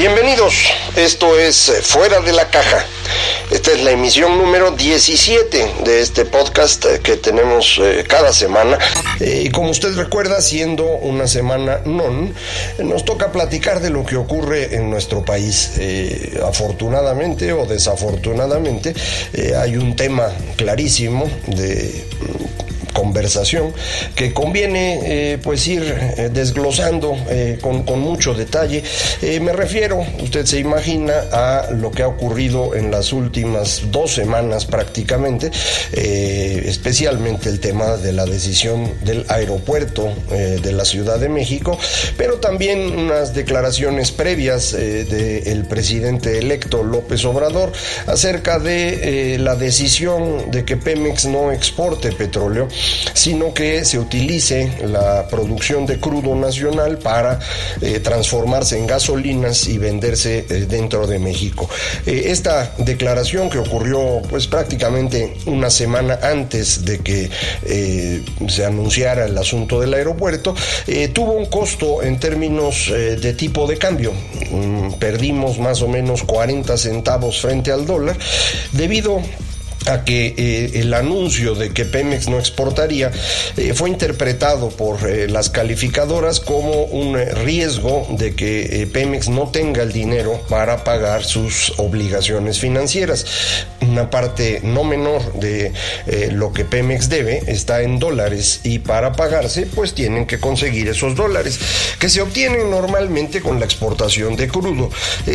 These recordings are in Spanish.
Bienvenidos, esto es eh, Fuera de la Caja. Esta es la emisión número 17 de este podcast eh, que tenemos eh, cada semana. y como usted recuerda, siendo una semana non, nos toca platicar de lo que ocurre en nuestro país. afortunadamente o desafortunadamente, hay un tema clarísimo de conversación que conviene eh, pues ir eh, desglosando eh, con, con, mucho detalle. me refiero, usted se imagina, a lo que ha ocurrido en las últimas dos semanas prácticamente, especialmente el tema de la decisión del aeropuerto de la Ciudad de México, pero también unas declaraciones previas del presidente electo López Obrador acerca de la decisión de que Pemex no exporte petróleo sino que se utilice la producción de crudo nacional para eh, transformarse en gasolinas y venderse eh, dentro de México. Eh, esta declaración que ocurrió pues prácticamente una semana antes de que se anunciara el asunto del aeropuerto, tuvo un costo en términos de tipo de cambio. Mm, perdimos más o menos 40 centavos frente al dólar debido a que eh, el anuncio de que Pemex no exportaría eh, fue interpretado por eh, las calificadoras como un riesgo de que Pemex no tenga el dinero para pagar sus obligaciones financieras. Una parte no menor de lo que Pemex debe está en dólares y para pagarse pues tienen que conseguir esos dólares que se obtienen normalmente con la exportación de crudo.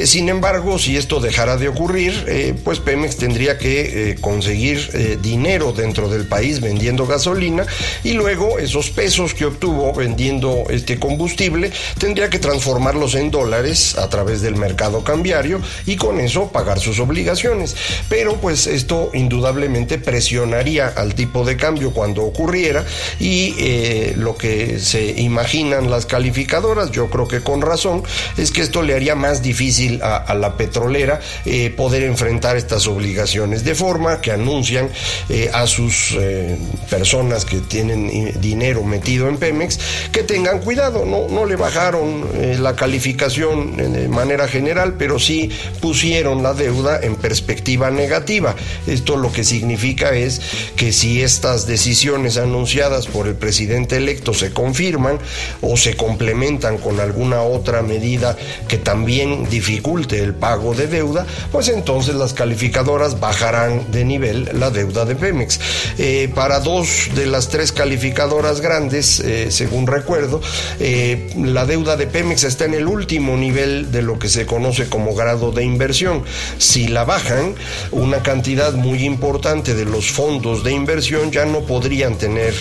sin embargo, si esto dejara de ocurrir, pues Pemex tendría que conseguir eh, dinero dentro del país vendiendo gasolina y luego esos pesos que obtuvo vendiendo este combustible tendría que transformarlos en dólares a través del mercado cambiario y con eso pagar sus obligaciones. Pero pues esto indudablemente presionaría al tipo de cambio cuando ocurriera y eh, lo que se imaginan las calificadoras, yo creo que con razón, es que esto le haría más difícil a, la petrolera eh, poder enfrentar estas obligaciones de forma que anuncian eh, a sus eh, personas que tienen dinero metido en Pemex que tengan cuidado, no, no le bajaron eh, la calificación de manera general, pero sí pusieron la deuda en perspectiva negativa. Esto lo que significa es que si estas decisiones anunciadas por el presidente electo se confirman o se complementan con alguna otra medida que también dificulte el pago de deuda, pues entonces las calificadoras bajarán de nivel la deuda de Pemex. Eh, para dos de las tres calificadoras grandes, eh, según recuerdo, eh, la deuda de Pemex está en el último nivel de lo que se conoce como grado de inversión. Si la bajan, una cantidad muy importante de los fondos de inversión ya no podrían tener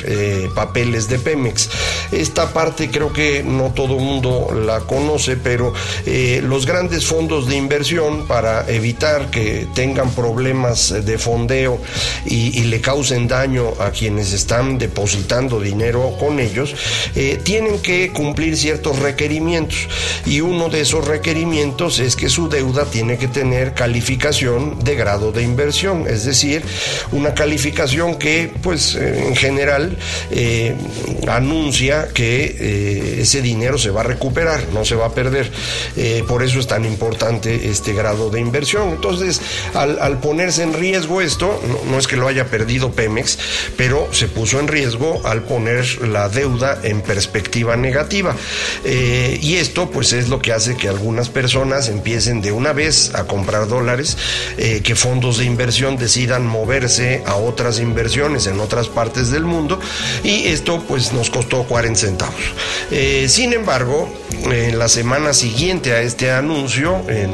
papeles de Pemex. Esta parte creo que no todo mundo la conoce, pero los grandes fondos de inversión para evitar que tengan problemas de fondos y, le causen daño a quienes están depositando dinero con ellos, eh, tienen que cumplir ciertos requerimientos. Y uno de esos requerimientos es que su deuda tiene que tener calificación de grado de inversión, es decir, una calificación que, pues, eh, en general, eh, anuncia que ese dinero se va a recuperar, no se va a perder. por eso es tan importante este grado de inversión. Entonces, al, ponerse en riesgo es esto, no, es que lo haya perdido Pemex, pero se puso en riesgo al poner la deuda en perspectiva negativa. Eh, y esto pues es lo que hace que algunas personas empiecen de una vez a comprar dólares, eh, que fondos de inversión decidan moverse a otras inversiones en otras partes del mundo y esto pues nos costó 40 centavos. Eh, sin embargo, en la semana siguiente a este anuncio, en,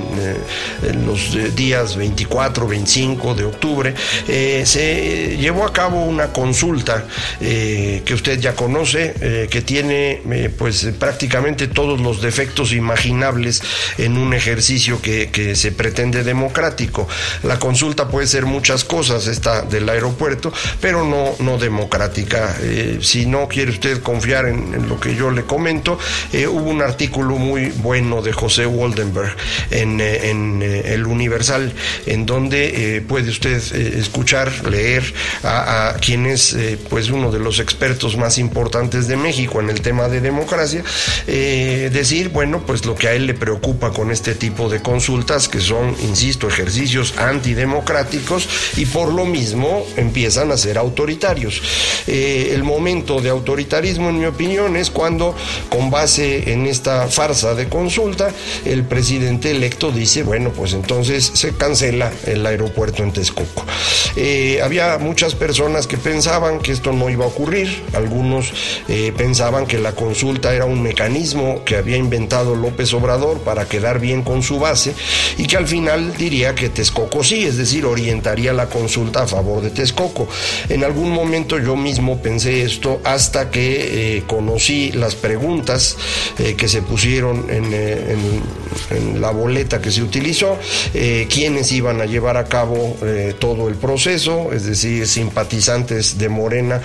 en los días 24, 25 de octubre, se llevó a cabo una consulta que usted ya conoce, que tiene pues prácticamente todos los defectos imaginables en un ejercicio que, se pretende democrático. La consulta puede ser muchas cosas, esta del aeropuerto, pero no, no democrática. Eh, si no quiere usted confiar en, lo que yo le comento, eh, hubo un artículo muy bueno de José Waldenberg en, eh, en El Universal, en donde puede usted escuchar, leer a, a quien es pues uno de los expertos más importantes de México en el tema de democracia, decir, bueno, pues lo que a él le preocupa con este tipo de consultas, que son, insisto, ejercicios antidemocráticos y por lo mismo empiezan a ser autoritarios. Eh, el momento de autoritarismo, en mi opinión, es cuando, con base en esta farsa de consulta, el presidente electo dice, bueno, pues entonces se cancela el aeropuerto en Texcoco. Eh, había muchas personas que pensaban que esto no iba a ocurrir, algunos eh, pensaban que la consulta era un mecanismo que había inventado López Obrador para quedar bien con su base y que al final diría que Texcoco sí, es decir, orientaría la consulta a favor de Texcoco. En algún momento yo mismo pensé esto hasta que eh, conocí las preguntas que se pusieron en, en, la boleta que se utilizó, quiénes iban a llevar a cabo todo el proceso, es decir, simpatizantes de Morena,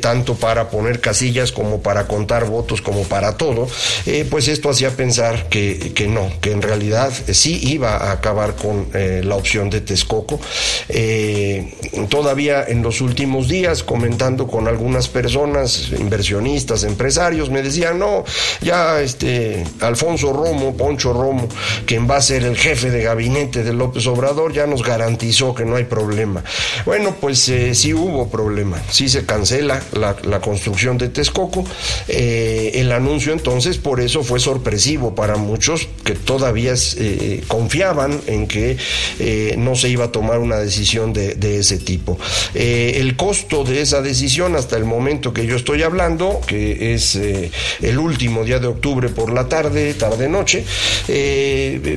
tanto para poner casillas como para contar votos como para todo, pues esto hacía pensar que, que no, que en realidad sí iba a acabar con eh, la opción de Texcoco. Eh, todavía en los últimos días, comentando con algunas personas, inversionistas, empresarios, me decían, no, ya este Alfonso Romo, Poncho Romo, quien va a ser el jefe de gabinete de López Obrador, ya nos garantizó que no hay problema. Bueno, pues eh, sí hubo problema, sí se cancela la, construcción de Texcoco. el anuncio entonces por eso fue sorpresivo para muchos que todavía eh, confiaban en que eh, no se iba a tomar una decisión de, ese tipo. Eh, el costo de esa decisión hasta el momento que yo estoy hablando, que es el último día de octubre por la tarde, tarde-noche,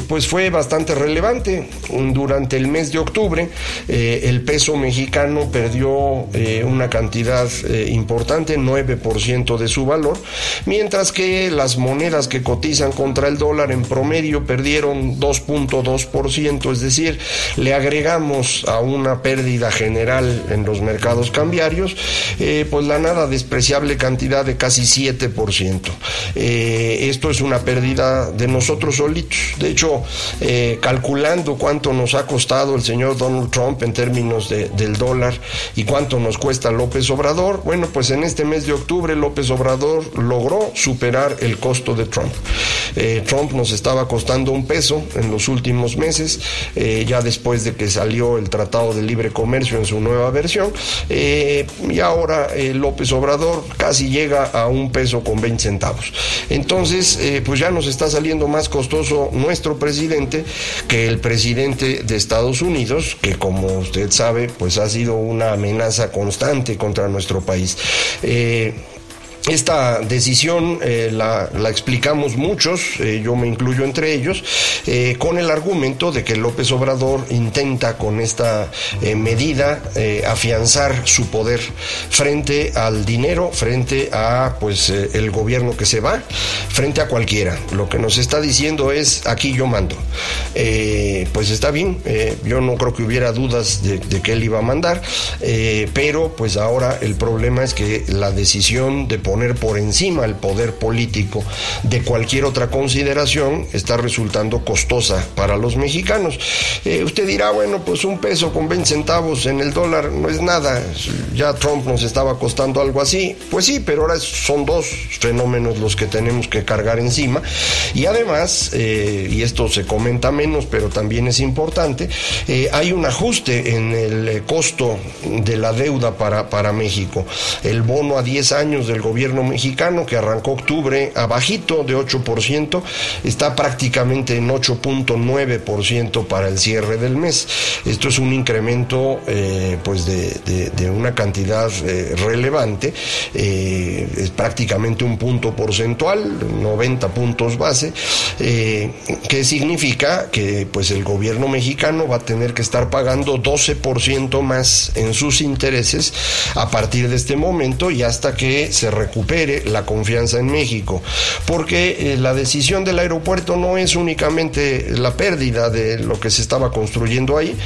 pues fue bastante relevante. Durante el mes de octubre, el peso mexicano perdió una cantidad importante, 9% de su valor, mientras que las monedas que cotizan contra el dólar en promedio perdieron 2.2%, es decir, le agregamos a una pérdida general en los mercados cambiarios, eh, pues la nada despreciable cantidad de casi 7%. Eh, esto es una pérdida de nosotros solitos. De hecho, eh, calculando cuánto nos ha costado el señor Donald Trump en términos del dólar y cuánto nos cuesta López Obrador, bueno, pues en este mes de octubre López Obrador logró superar el costo de Trump. Trump nos estaba costando un peso en los últimos meses, eh, ya después de que salió el Tratado de Libre Comercio en su nueva versión, eh, y ahora eh, López Obrador casi llega a un peso con 20 centavos. Entonces, pues ya nos está saliendo más costoso nuestro presidente que el presidente de Estados Unidos, que como usted sabe, pues ha sido una amenaza constante contra nuestro país. Esta decisión eh, la, explicamos muchos, eh, yo me incluyo entre ellos, eh, con el argumento de que López Obrador intenta con esta medida afianzar su poder frente al dinero, frente a pues el gobierno que se va, frente a cualquiera. Lo que nos está diciendo es aquí yo mando. pues está bien, yo no creo que hubiera dudas de, de, que él iba a mandar, pero pues ahora el problema es que la decisión de poner por encima el poder político de cualquier otra consideración está resultando costosa para los mexicanos. Eh, usted dirá, bueno, pues un peso con 20 centavos en el dólar no es nada, ya Trump nos estaba costando algo así. Pues sí, pero ahora son dos fenómenos los que tenemos que cargar encima. Y además, eh, y esto se comenta menos, pero también es importante, eh, hay un ajuste en el costo de la deuda para, para México. El bono a 10 años del gobierno mexicano, que arrancó octubre abajito de 8%, está prácticamente en 8.9% para el cierre del mes. Esto es un incremento eh, pues de, una cantidad eh, relevante, eh, es prácticamente un punto porcentual, 90 puntos base, que significa que pues el gobierno mexicano va a tener que estar pagando 12% más en sus intereses a partir de este momento y hasta que se recupere la confianza en México, porque la decisión del aeropuerto no es únicamente la pérdida de lo que se estaba construyendo ahí,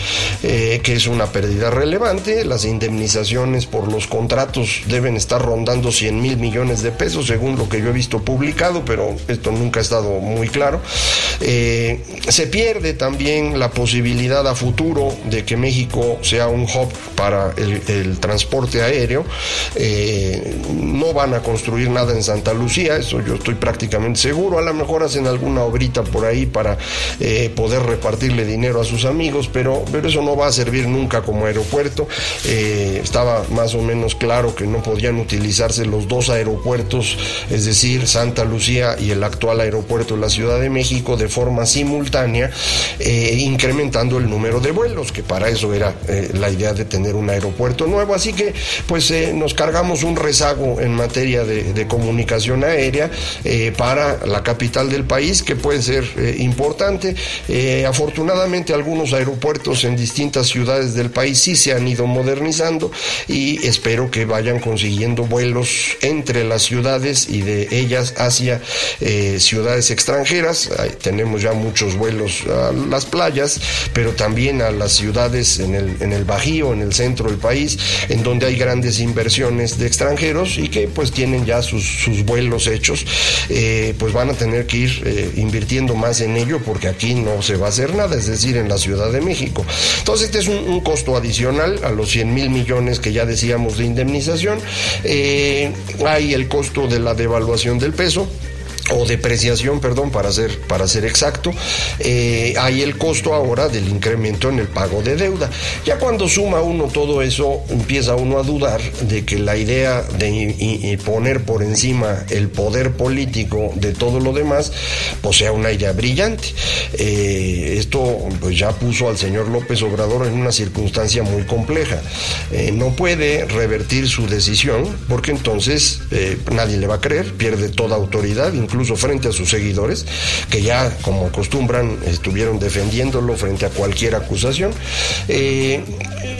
que es una pérdida relevante. Las indemnizaciones por los contratos deben estar rondando 100 mil millones de pesos, según lo que yo he visto publicado, pero esto nunca ha estado muy claro. Eh, se pierde también la posibilidad a futuro de que México sea un hub para el, transporte aéreo. Eh, no van a construir nada en Santa Lucía, eso yo estoy prácticamente seguro. A lo mejor hacen alguna obrita por ahí para eh, poder repartirle dinero a sus amigos, pero, pero eso no va a servir nunca como aeropuerto. Eh, estaba más o menos claro que no podían utilizarse los dos aeropuertos, es decir, Santa Lucía y el actual aeropuerto de la Ciudad de México, de forma simultánea, eh, incrementando el número de vuelos, que para eso era la idea de tener un aeropuerto nuevo. Así que, pues, nos cargamos un rezago en materia de, comunicación aérea para la capital del país, que puede ser importante. afortunadamente, algunos aeropuertos en distintas ciudades del país sí se han ido modernizando y espero que vayan consiguiendo vuelos entre las ciudades y de ellas hacia eh, ciudades extranjeras. tenemos ya muchos vuelos a las playas, pero también a las ciudades en el, en el Bajío, en el centro del país, en donde hay grandes inversiones de extranjeros y que pues tienen ya sus, vuelos hechos, eh, pues van a tener que ir eh, invirtiendo más en ello porque aquí no se va a hacer nada, es decir, en la Ciudad de México. Entonces, este es un, costo adicional a los 100 mil millones que ya decíamos de indemnización. Eh, hay el costo de la devaluación del peso o depreciación, perdón, para ser, para ser exacto, eh, hay el costo ahora del incremento en el pago de deuda. Ya cuando suma uno todo eso, empieza uno a dudar de que la idea de poner por encima el poder político de todo lo demás, pues sea una idea brillante. Eh, esto pues ya puso al señor López Obrador en una circunstancia muy compleja. Eh, no puede revertir su decisión porque entonces nadie le va a creer, pierde toda autoridad, incluso frente a sus seguidores, que ya como acostumbran estuvieron defendiéndolo frente a cualquier acusación. Eh,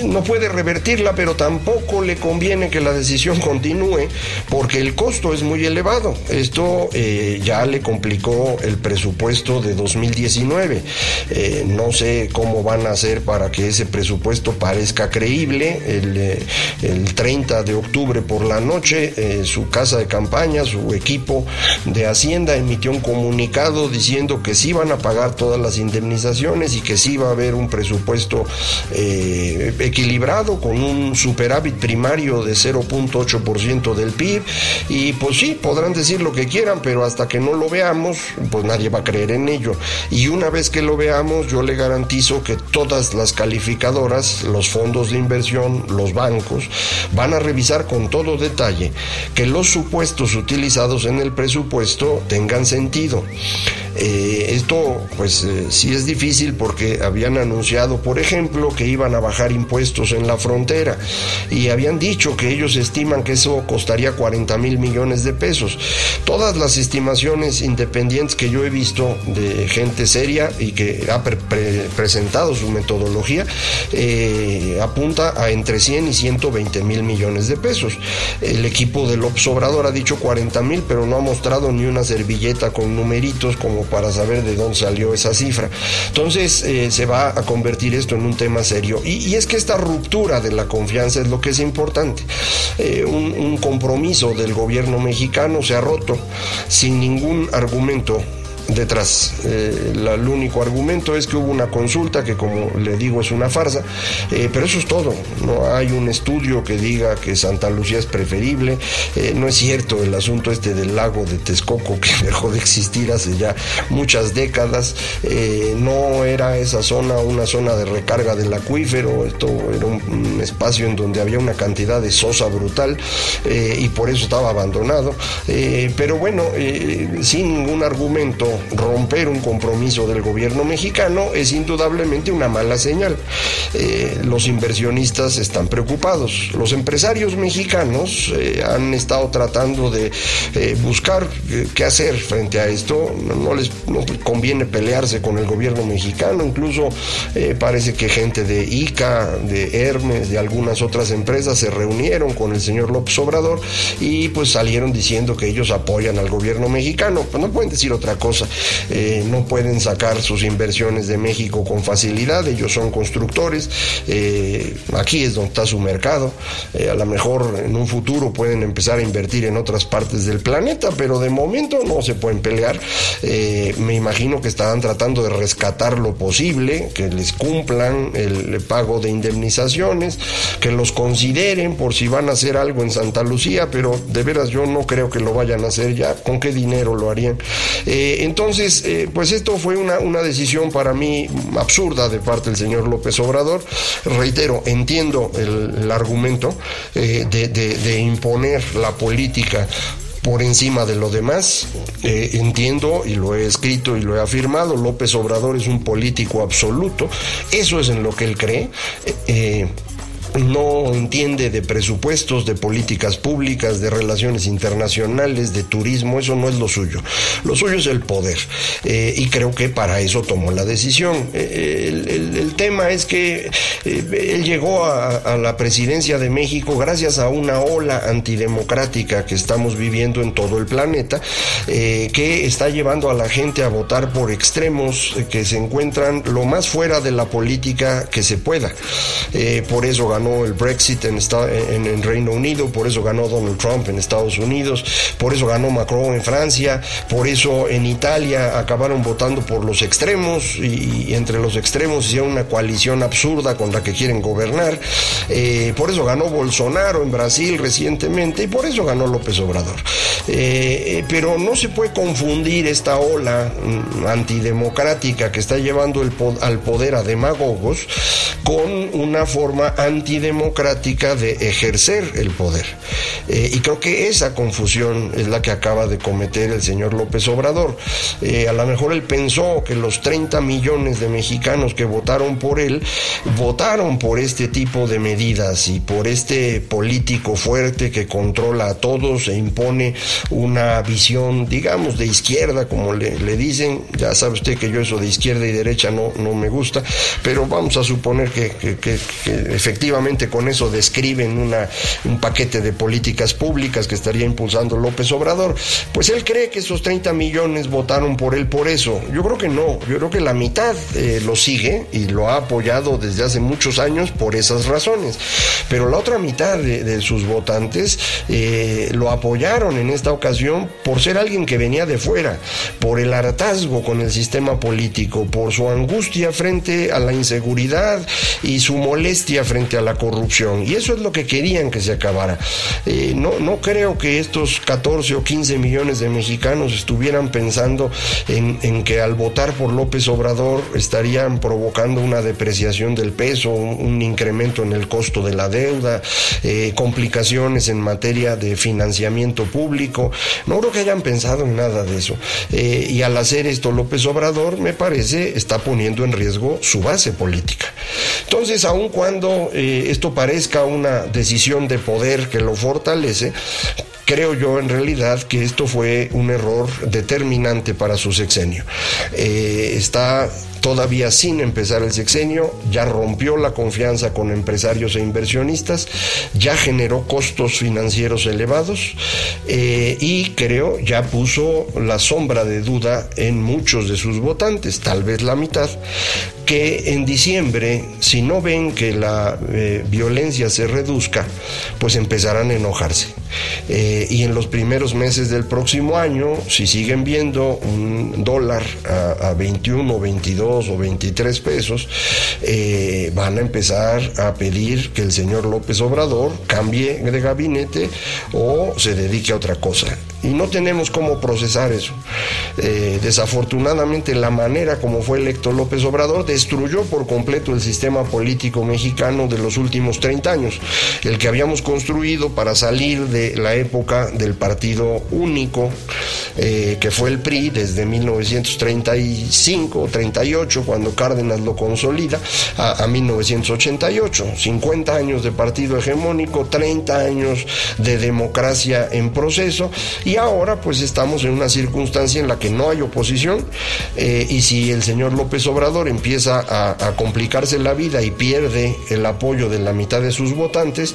no puede revertirla, pero tampoco le conviene que la decisión continúe porque el costo es muy elevado. Esto eh, ya le complicó el presupuesto de 2019. Eh, no sé cómo van a hacer para que ese presupuesto parezca creíble. El, el 30 de octubre por la noche, su casa de campaña, su equipo de Hacienda emitió un comunicado diciendo que sí van a pagar todas las indemnizaciones y que sí va a haber un presupuesto eh, equilibrado con un superávit primario de 0.8% del PIB. Y pues sí, podrán decir lo que quieran, pero hasta que no lo veamos, pues nadie va a creer en ello. Y una vez que lo veamos, yo le garantizo que todas las calificadoras, los fondos de inversión, los bancos, van a revisar con todo detalle que los supuestos utilizados en el presupuesto tengan sentido. Eh, esto pues eh, sí es difícil porque habían anunciado, por ejemplo, que iban a bajar impuestos en la frontera y habían dicho que ellos estiman que eso costaría 40 mil millones de pesos. Todas las estimaciones independientes que yo he visto de gente seria y que ha presentado su metodología eh, apunta a entre 100 y 120 mil millones de pesos. El equipo del Obrador ha dicho 40 mil, pero no ha mostrado ni una servilleta con numeritos como para saber de dónde salió esa cifra. Entonces eh, se va a convertir esto en un tema serio. Y, es que esta ruptura de la confianza es lo que es importante. Eh, un compromiso del gobierno mexicano se ha roto sin ningún argumento detrás. Eh, el único argumento es que hubo una consulta que como le digo es una farsa, eh, pero eso es todo. No hay un estudio que diga que Santa Lucía es preferible. Eh, no es cierto el asunto este del lago de Texcoco que dejó de existir hace ya muchas décadas. no era esa zona una zona de recarga del acuífero, esto era un, espacio en donde había una cantidad de sosa brutal y por eso estaba abandonado. pero bueno, sin ningún argumento romper un compromiso del gobierno mexicano es indudablemente una mala señal. Eh, los inversionistas están preocupados. Los empresarios mexicanos eh, han estado tratando de eh, buscar qué hacer frente a esto. No, les conviene pelearse con el gobierno mexicano. Incluso parece que gente de ICA, de Hermes, de algunas otras empresas se reunieron con el señor López Obrador y pues salieron diciendo que ellos apoyan al gobierno mexicano. Pues no pueden decir otra cosa eh, no pueden sacar sus inversiones de México con facilidad, ellos son constructores, eh, aquí es donde está su mercado, eh, a lo mejor en un futuro pueden empezar a invertir en otras partes del planeta, pero de momento no se pueden pelear, me imagino que estarán tratando de rescatar lo posible, que les cumplan el, pago de indemnizaciones, que los consideren por si van a hacer algo en Santa Lucía, pero de veras yo no creo que lo vayan a hacer ya, ¿con qué dinero lo harían? Entonces, eh, pues esto fue una, decisión para mí absurda de parte del señor López Obrador. Reitero, entiendo el, argumento eh, de, imponer la política por encima de lo demás. Eh, entiendo y lo he escrito y lo he afirmado, López Obrador es un político absoluto, eso es en lo que él cree no entiende de presupuestos, de políticas públicas, de relaciones internacionales, de turismo, eso no es lo suyo. Lo suyo es el poder eh, y creo que para eso tomó la decisión. Eh, el, tema es que eh, él llegó a, la presidencia de México gracias a una ola antidemocrática que estamos viviendo en todo el planeta, que está llevando a la gente a votar por extremos que se encuentran lo más fuera de la política que se pueda. por eso ganó ganó el Brexit en, Reino Unido, por eso ganó Donald Trump en Estados Unidos, por eso ganó Macron en Francia, por eso en Italia acabaron votando por los extremos y, entre los extremos hicieron una coalición absurda con la que quieren gobernar, eh, por eso ganó Bolsonaro en Brasil recientemente y por eso ganó López Obrador. Eh, eh, pero no se puede confundir esta ola mm, antidemocrática que está llevando el, al poder a demagogos con una forma anti democrática de ejercer el poder. Eh, y creo que esa confusión es la que acaba de cometer el señor López Obrador. Eh, a lo mejor él pensó que los 30 millones de mexicanos que votaron por él, votaron por este tipo de medidas y por este político fuerte que controla a todos e impone una visión, digamos, de izquierda, como le, dicen. Ya sabe usted que yo eso de izquierda y derecha no, no me gusta, pero vamos a suponer que efectivamente con eso describen una, un paquete de políticas públicas que estaría impulsando López Obrador. Pues él cree que esos 30 millones votaron por él por eso. Yo creo que no, yo creo que la mitad eh, lo sigue y lo ha apoyado desde hace muchos años por esas razones. Pero la otra mitad de, sus votantes eh, lo apoyaron en esta ocasión por ser alguien que venía de fuera, por el hartazgo con el sistema político, por su angustia frente a la inseguridad y su molestia frente a la corrupción. Y eso es lo que querían que se acabara. Eh, no, no creo que estos 14 o 15 millones de mexicanos estuvieran pensando en, que al votar por López Obrador estarían provocando una depreciación del peso, un, incremento en el costo de la deuda, eh, complicaciones en materia de financiamiento público. No creo que hayan pensado en nada de eso. Eh, y al hacer esto López Obrador, me parece, está poniendo en riesgo su base política. Entonces, aun cuando esto parezca una decisión de poder que lo fortalece, creo yo en realidad que esto fue un error determinante para su sexenio. Eh, está todavía sin empezar el sexenio, ya rompió la confianza con empresarios e inversionistas, ya generó costos financieros elevados eh, y creo ya puso la sombra de duda en muchos de sus votantes, tal vez la mitad, que en diciembre, si no ven que la eh, violencia se reduzca, pues empezarán a enojarse. Eh, y en los primeros meses del próximo año, si siguen viendo un dólar a, a 21, 22 o 23 pesos, eh, van a empezar a pedir que el señor López Obrador cambie de gabinete o se dedique a otra cosa. Y no tenemos cómo procesar eso. Eh, desafortunadamente, la manera como fue electo López Obrador destruyó por completo el sistema político mexicano de los últimos 30 años, el que habíamos construido para salir de la época del partido único, eh, que fue el PRI desde 1935 o 38, cuando Cárdenas lo consolida, a, a 1988. 50 años de partido hegemónico, 30 años de democracia en proceso y ahora pues estamos en una circunstancia en la que no hay oposición eh, y si el señor López Obrador empieza a, complicarse la vida y pierde el apoyo de la mitad de sus votantes,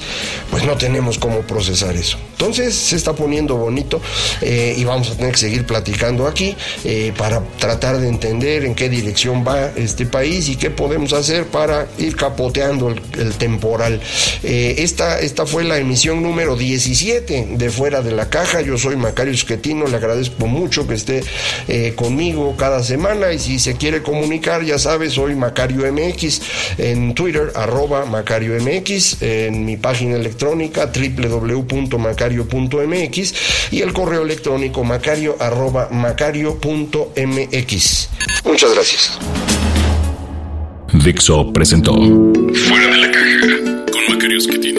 pues no tenemos cómo procesar eso. Entonces se está poniendo bonito eh, y vamos a tener que seguir platicando aquí eh, para tratar de entender en qué dirección va este país y qué podemos hacer para ir capoteando el, temporal. Esta, esta fue la emisión número 17 de Fuera de la Caja. Yo soy Macario Esquetino, le agradezco mucho que esté eh, conmigo cada semana y si se quiere comunicar, ya sabes, soy Macario MX en Twitter, arroba Macario MX, en mi página electrónica www.macario.mx y el correo electrónico macario arroba macario.mx. Muchas gracias. Dixo presentó Fuera de la Caja con Macario Esquetino.